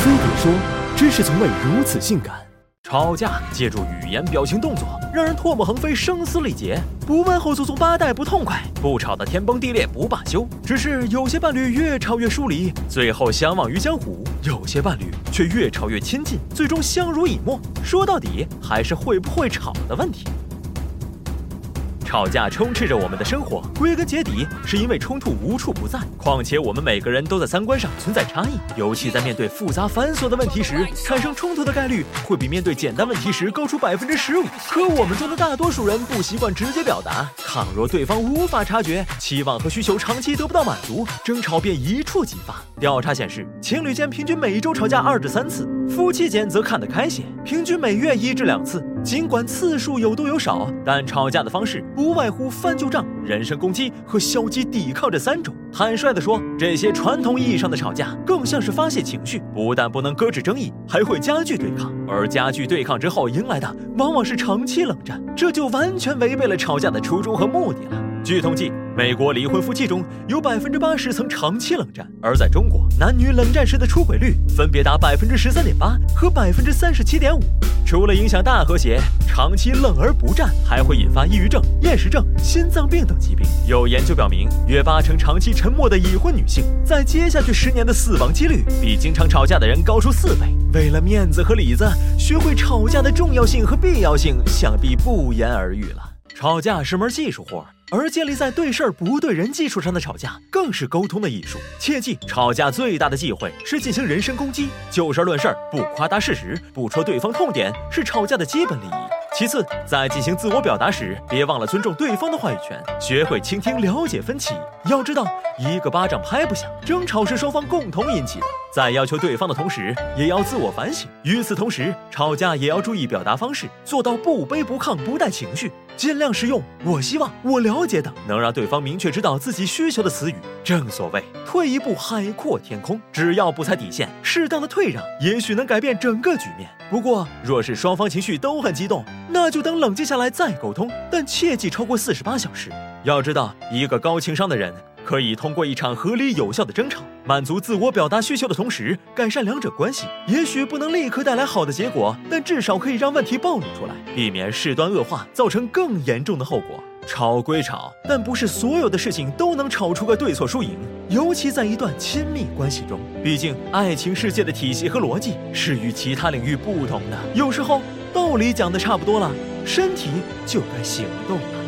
飞碟说：“知识从未如此性感。”吵架借助语言、表情、动作，让人唾沫横飞、声嘶力竭；不问候祖宗八代不痛快，不吵得天崩地裂不罢休。只是有些伴侣越吵越疏离，最后相忘于江湖；有些伴侣却越吵越亲近，最终相濡以沫。说到底，还是会不会吵的问题。吵架充斥着我们的生活，归根结底是因为冲突无处不在。况且我们每个人都在三观上存在差异，尤其在面对复杂繁琐的问题时，产生冲突的概率会比面对简单问题时高出百分之十五。可我们中的大多数人不习惯直接表达，倘若对方无法察觉，期望和需求长期得不到满足，争吵便一触即发。调查显示，情侣间平均每周吵架二至三次，夫妻间则看得开些，平均每月一至两次。尽管次数有多有少，但吵架的方式不外乎翻旧账、人身攻击和消极抵抗这三种。坦率地说，这些传统意义上的吵架更像是发泄情绪，不但不能搁置争议，还会加剧对抗。而加剧对抗之后迎来的，往往是长期冷战，这就完全违背了吵架的初衷和目的了。据统计，美国离婚夫妻中有百分之八十曾长期冷战，而在中国，男女冷战时的出轨率分别达百分之十三点八和百分之三十七点五。除了影响大和谐，长期冷而不战还会引发抑郁症、厌食症、心脏病等疾病。有研究表明，约八成长期沉默的已婚女性，在接下去十年的死亡几率比经常吵架的人高出四倍。为了面子和里子，学会吵架的重要性和必要性，想必不言而喻了。吵架是门技术活。而建立在对事儿不对人技术上的吵架，更是沟通的艺术。切记，吵架最大的忌讳是进行人身攻击，就事论事，不夸大事实，不戳对方痛点，是吵架的基本礼仪。其次，在进行自我表达时，别忘了尊重对方的话语权，学会倾听，了解分歧。要知道，一个巴掌拍不响，争吵是双方共同引起的。在要求对方的同时，也要自我反省。与此同时，吵架也要注意表达方式，做到不卑不亢，不带情绪，尽量使用“我希望”“我了解”等能让对方明确知道自己需求的词语。正所谓，退一步海阔天空。只要不踩底线，适当的退让，也许能改变整个局面。不过，若是双方情绪都很激动，那就等冷静下来再沟通，但切忌超过四十八小时。要知道，一个高情商的人。可以通过一场合理有效的争吵，满足自我表达需求的同时，改善两者关系。也许不能立刻带来好的结果，但至少可以让问题暴露出来，避免事端恶化，造成更严重的后果。吵归吵，但不是所有的事情都能吵出个对错输赢，尤其在一段亲密关系中。毕竟，爱情世界的体系和逻辑是与其他领域不同的。有时候，道理讲的差不多了，身体就该行动了。